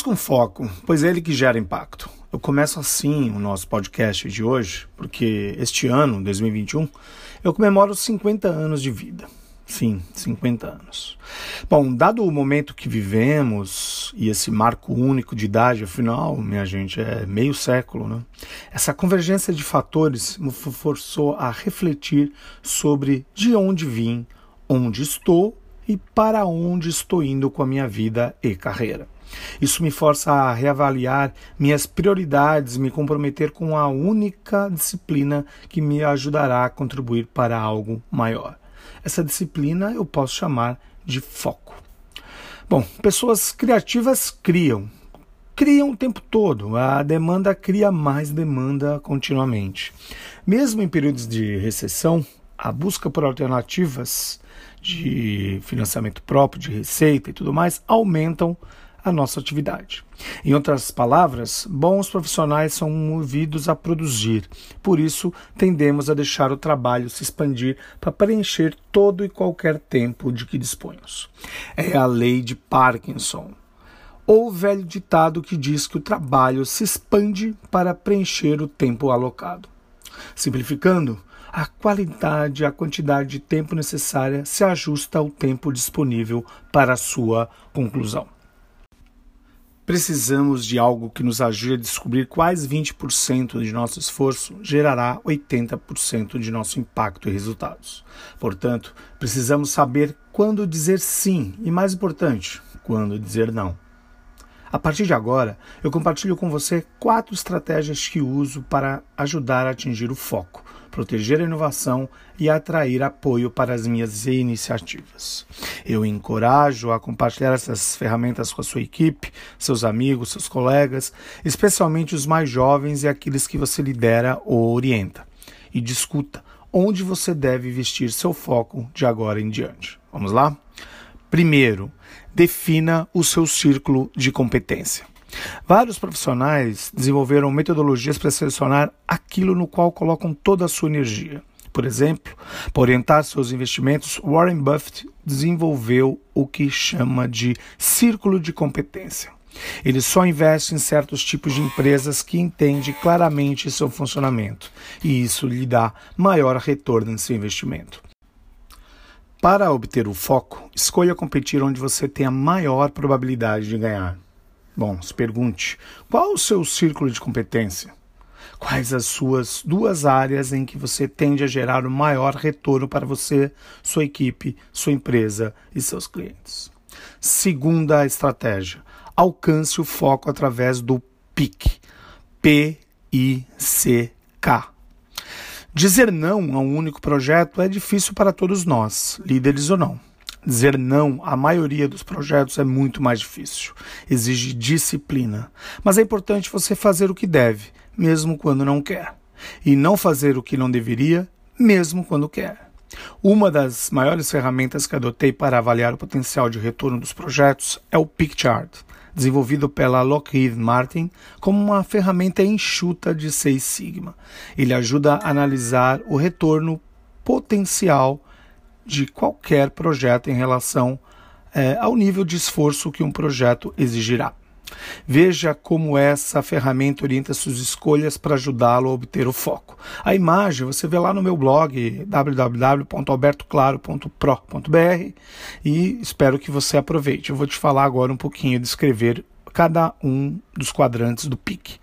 Busca um foco, pois é ele que gera impacto. Eu começo assim o nosso podcast de hoje, porque este ano, 2021, eu comemoro 50 anos de vida. Sim, 50 anos. Bom, dado o momento que vivemos e esse marco único de idade, afinal, minha gente, é meio século, né? Essa convergência de fatores me forçou a refletir sobre de onde vim, onde estou e para onde estou indo com a minha vida e carreira. Isso me força a reavaliar minhas prioridades, me comprometer com a única disciplina que me ajudará a contribuir para algo maior. Essa disciplina eu posso chamar de foco. Bom, pessoas criativas criam, criam o tempo todo. A demanda cria mais demanda continuamente. Mesmo em períodos de recessão, a busca por alternativas de financiamento próprio, de receita e tudo mais aumentam a nossa atividade. Em outras palavras, bons profissionais são movidos a produzir, por isso tendemos a deixar o trabalho se expandir para preencher todo e qualquer tempo de que dispomos. É a lei de Parkinson. Ou velho ditado que diz que o trabalho se expande para preencher o tempo alocado. Simplificando, a qualidade, a quantidade de tempo necessária se ajusta ao tempo disponível para a sua conclusão. Precisamos de algo que nos ajude a descobrir quais 20% de nosso esforço gerará 80% de nosso impacto e resultados. Portanto, precisamos saber quando dizer sim e, mais importante, quando dizer não. A partir de agora, eu compartilho com você quatro estratégias que uso para ajudar a atingir o foco, proteger a inovação e atrair apoio para as minhas iniciativas. Eu encorajo a compartilhar essas ferramentas com a sua equipe, seus amigos, seus colegas, especialmente os mais jovens e aqueles que você lidera ou orienta. E discuta onde você deve investir seu foco de agora em diante. Vamos lá? Primeiro, defina o seu círculo de competência. Vários profissionais desenvolveram metodologias para selecionar aquilo no qual colocam toda a sua energia. Por exemplo, para orientar seus investimentos, Warren Buffett desenvolveu o que chama de círculo de competência. Ele só investe em certos tipos de empresas que entende claramente seu funcionamento, e isso lhe dá maior retorno em seu investimento. Para obter o foco, escolha competir onde você tem a maior probabilidade de ganhar. Bom, se pergunte: qual o seu círculo de competência? Quais as suas duas áreas em que você tende a gerar o maior retorno para você, sua equipe, sua empresa e seus clientes? Segunda estratégia: alcance o foco através do PIC. P-I-C-K. Dizer não a um único projeto é difícil para todos nós, líderes ou não. Dizer não à maioria dos projetos é muito mais difícil. Exige disciplina. Mas é importante você fazer o que deve, mesmo quando não quer. E não fazer o que não deveria, mesmo quando quer. Uma das maiores ferramentas que adotei para avaliar o potencial de retorno dos projetos é o PicChart desenvolvido pela Lockheed Martin como uma ferramenta enxuta de Seis Sigma. Ele ajuda a analisar o retorno potencial de qualquer projeto em relação é, ao nível de esforço que um projeto exigirá. Veja como essa ferramenta orienta suas escolhas para ajudá-lo a obter o foco. A imagem você vê lá no meu blog www.albertoclaro.pro.br e espero que você aproveite. Eu vou te falar agora um pouquinho, descrever cada um dos quadrantes do PIC.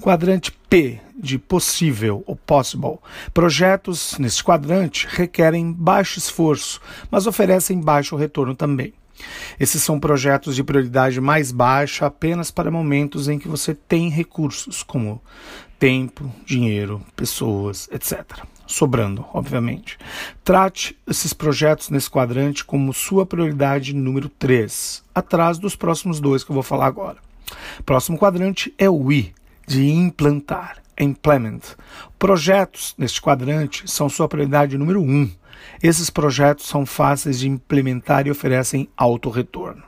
Quadrante P de possível ou possible. Projetos nesse quadrante requerem baixo esforço, mas oferecem baixo retorno também. Esses são projetos de prioridade mais baixa apenas para momentos em que você tem recursos, como tempo, dinheiro, pessoas, etc. sobrando, obviamente. Trate esses projetos nesse quadrante como sua prioridade número 3, atrás dos próximos dois que eu vou falar agora. Próximo quadrante é o I, de implantar, implement. Projetos neste quadrante são sua prioridade número 1. Esses projetos são fáceis de implementar e oferecem alto retorno.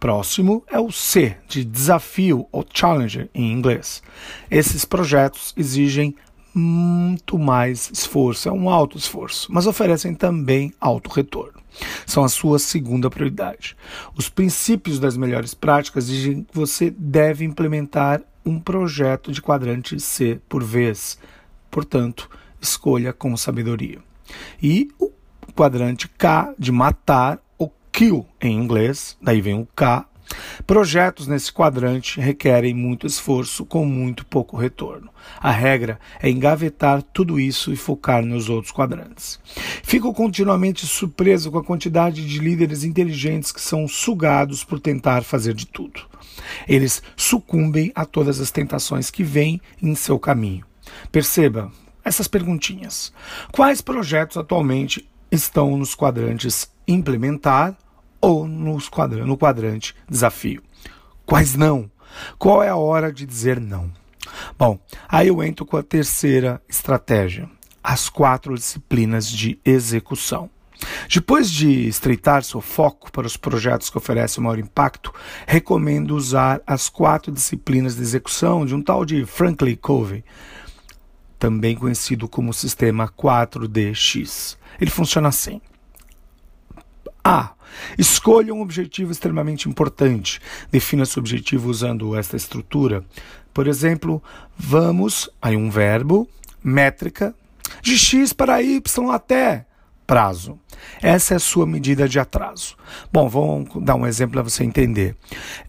Próximo é o C, de desafio ou challenger em inglês. Esses projetos exigem muito mais esforço, é um alto esforço, mas oferecem também alto retorno. São a sua segunda prioridade. Os princípios das melhores práticas dizem que você deve implementar um projeto de quadrante C por vez. Portanto, escolha com sabedoria. E o quadrante K de matar, ou kill em inglês, daí vem o K Projetos nesse quadrante requerem muito esforço com muito pouco retorno. A regra é engavetar tudo isso e focar nos outros quadrantes. Fico continuamente surpreso com a quantidade de líderes inteligentes que são sugados por tentar fazer de tudo. Eles sucumbem a todas as tentações que vêm em seu caminho. Perceba essas perguntinhas. Quais projetos atualmente estão nos quadrantes implementar, ou nos quadrante, no quadrante desafio. Quais não? Qual é a hora de dizer não? Bom, aí eu entro com a terceira estratégia, as quatro disciplinas de execução. Depois de estreitar seu foco para os projetos que oferecem maior impacto, recomendo usar as quatro disciplinas de execução de um tal de Franklin Covey, também conhecido como sistema 4DX. Ele funciona assim. A. Escolha um objetivo extremamente importante. Defina seu objetivo usando esta estrutura. Por exemplo, vamos, aí um verbo, métrica, de x para y até prazo. Essa é a sua medida de atraso. Bom, vamos dar um exemplo para você entender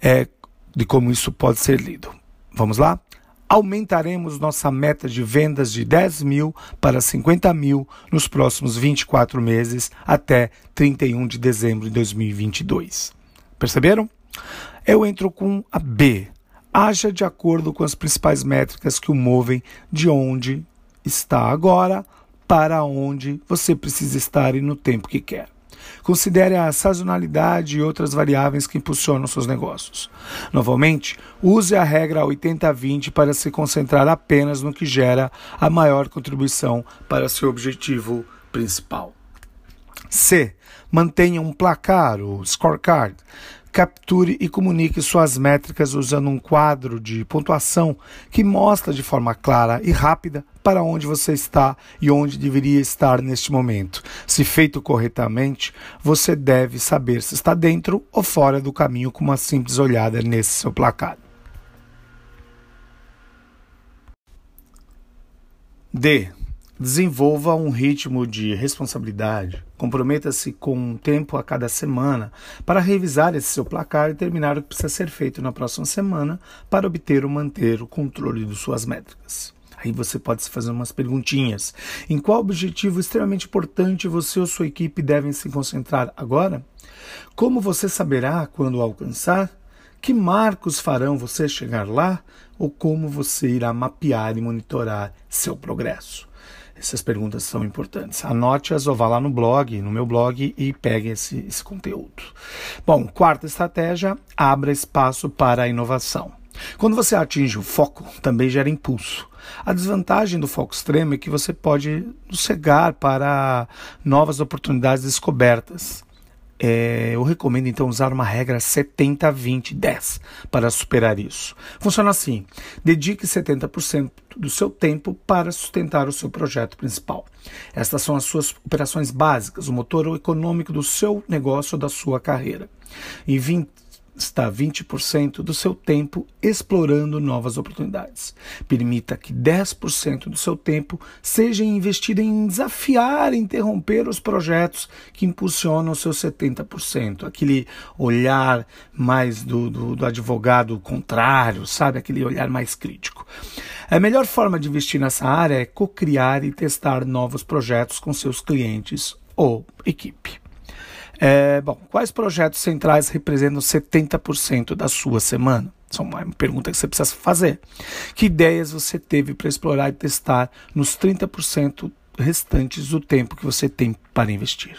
é, de como isso pode ser lido. Vamos lá? Aumentaremos nossa meta de vendas de 10 mil para 50 mil nos próximos 24 meses até 31 de dezembro de 2022. Perceberam? Eu entro com a B. Haja de acordo com as principais métricas que o movem de onde está agora para onde você precisa estar e no tempo que quer. Considere a sazonalidade e outras variáveis que impulsionam seus negócios. Novamente, use a regra 80-20 para se concentrar apenas no que gera a maior contribuição para seu objetivo principal. C. Mantenha um placar, o scorecard, capture e comunique suas métricas usando um quadro de pontuação que mostra de forma clara e rápida para onde você está e onde deveria estar neste momento. Se feito corretamente, você deve saber se está dentro ou fora do caminho com uma simples olhada nesse seu placar. D. Desenvolva um ritmo de responsabilidade. Comprometa-se com um tempo a cada semana para revisar esse seu placar e terminar o que precisa ser feito na próxima semana para obter ou manter o controle de suas métricas. Aí você pode se fazer umas perguntinhas. Em qual objetivo extremamente importante você ou sua equipe devem se concentrar agora? Como você saberá quando alcançar? Que marcos farão você chegar lá? Ou como você irá mapear e monitorar seu progresso? Essas perguntas são importantes. Anote-as ou vá lá no blog, no meu blog, e pegue esse, esse conteúdo. Bom, quarta estratégia: abra espaço para a inovação. Quando você atinge o foco, também gera impulso. A desvantagem do foco extremo é que você pode cegar para novas oportunidades descobertas. É, eu recomendo então usar uma regra 70-20-10 para superar isso. Funciona assim: dedique 70% do seu tempo para sustentar o seu projeto principal. Estas são as suas operações básicas, o motor econômico do seu negócio ou da sua carreira. E 20 está 20% do seu tempo explorando novas oportunidades. Permita que 10% do seu tempo seja investido em desafiar interromper os projetos que impulsionam o seu 70%. Aquele olhar mais do, do, do advogado contrário, sabe? Aquele olhar mais crítico. A melhor forma de investir nessa área é co-criar e testar novos projetos com seus clientes ou equipe. É, bom, quais projetos centrais representam 70% da sua semana? Essa é uma pergunta que você precisa fazer. Que ideias você teve para explorar e testar nos 30% restantes do tempo que você tem para investir.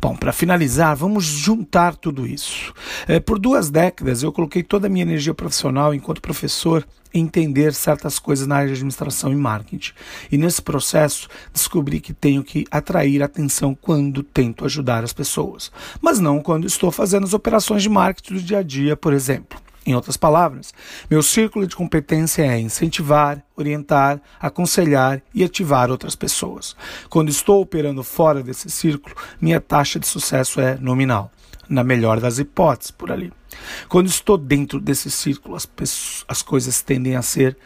Bom, para finalizar, vamos juntar tudo isso. É, por duas décadas eu coloquei toda a minha energia profissional enquanto professor em entender certas coisas na área de administração e marketing. E nesse processo descobri que tenho que atrair atenção quando tento ajudar as pessoas, mas não quando estou fazendo as operações de marketing do dia a dia, por exemplo. Em outras palavras, meu círculo de competência é incentivar, orientar, aconselhar e ativar outras pessoas. Quando estou operando fora desse círculo, minha taxa de sucesso é nominal, na melhor das hipóteses, por ali. Quando estou dentro desse círculo, as, pessoas, as coisas tendem a ser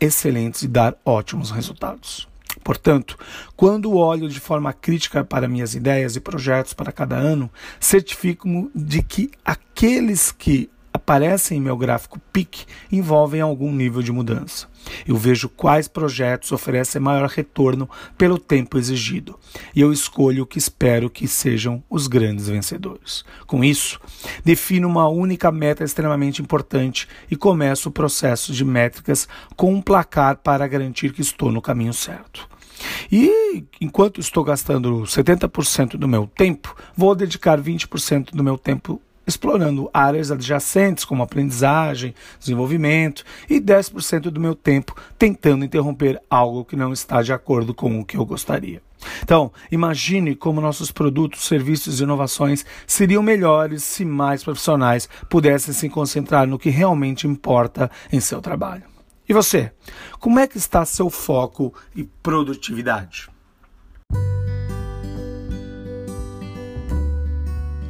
excelentes e dar ótimos resultados. Portanto, quando olho de forma crítica para minhas ideias e projetos para cada ano, certifico-me de que aqueles que aparecem em meu gráfico PIC envolvem algum nível de mudança. Eu vejo quais projetos oferecem maior retorno pelo tempo exigido e eu escolho o que espero que sejam os grandes vencedores. Com isso, defino uma única meta extremamente importante e começo o processo de métricas com um placar para garantir que estou no caminho certo. E enquanto estou gastando 70% do meu tempo, vou dedicar 20% do meu tempo explorando áreas adjacentes como aprendizagem, desenvolvimento e 10% do meu tempo tentando interromper algo que não está de acordo com o que eu gostaria. Então, imagine como nossos produtos, serviços e inovações seriam melhores se mais profissionais pudessem se concentrar no que realmente importa em seu trabalho. E você? Como é que está seu foco e produtividade?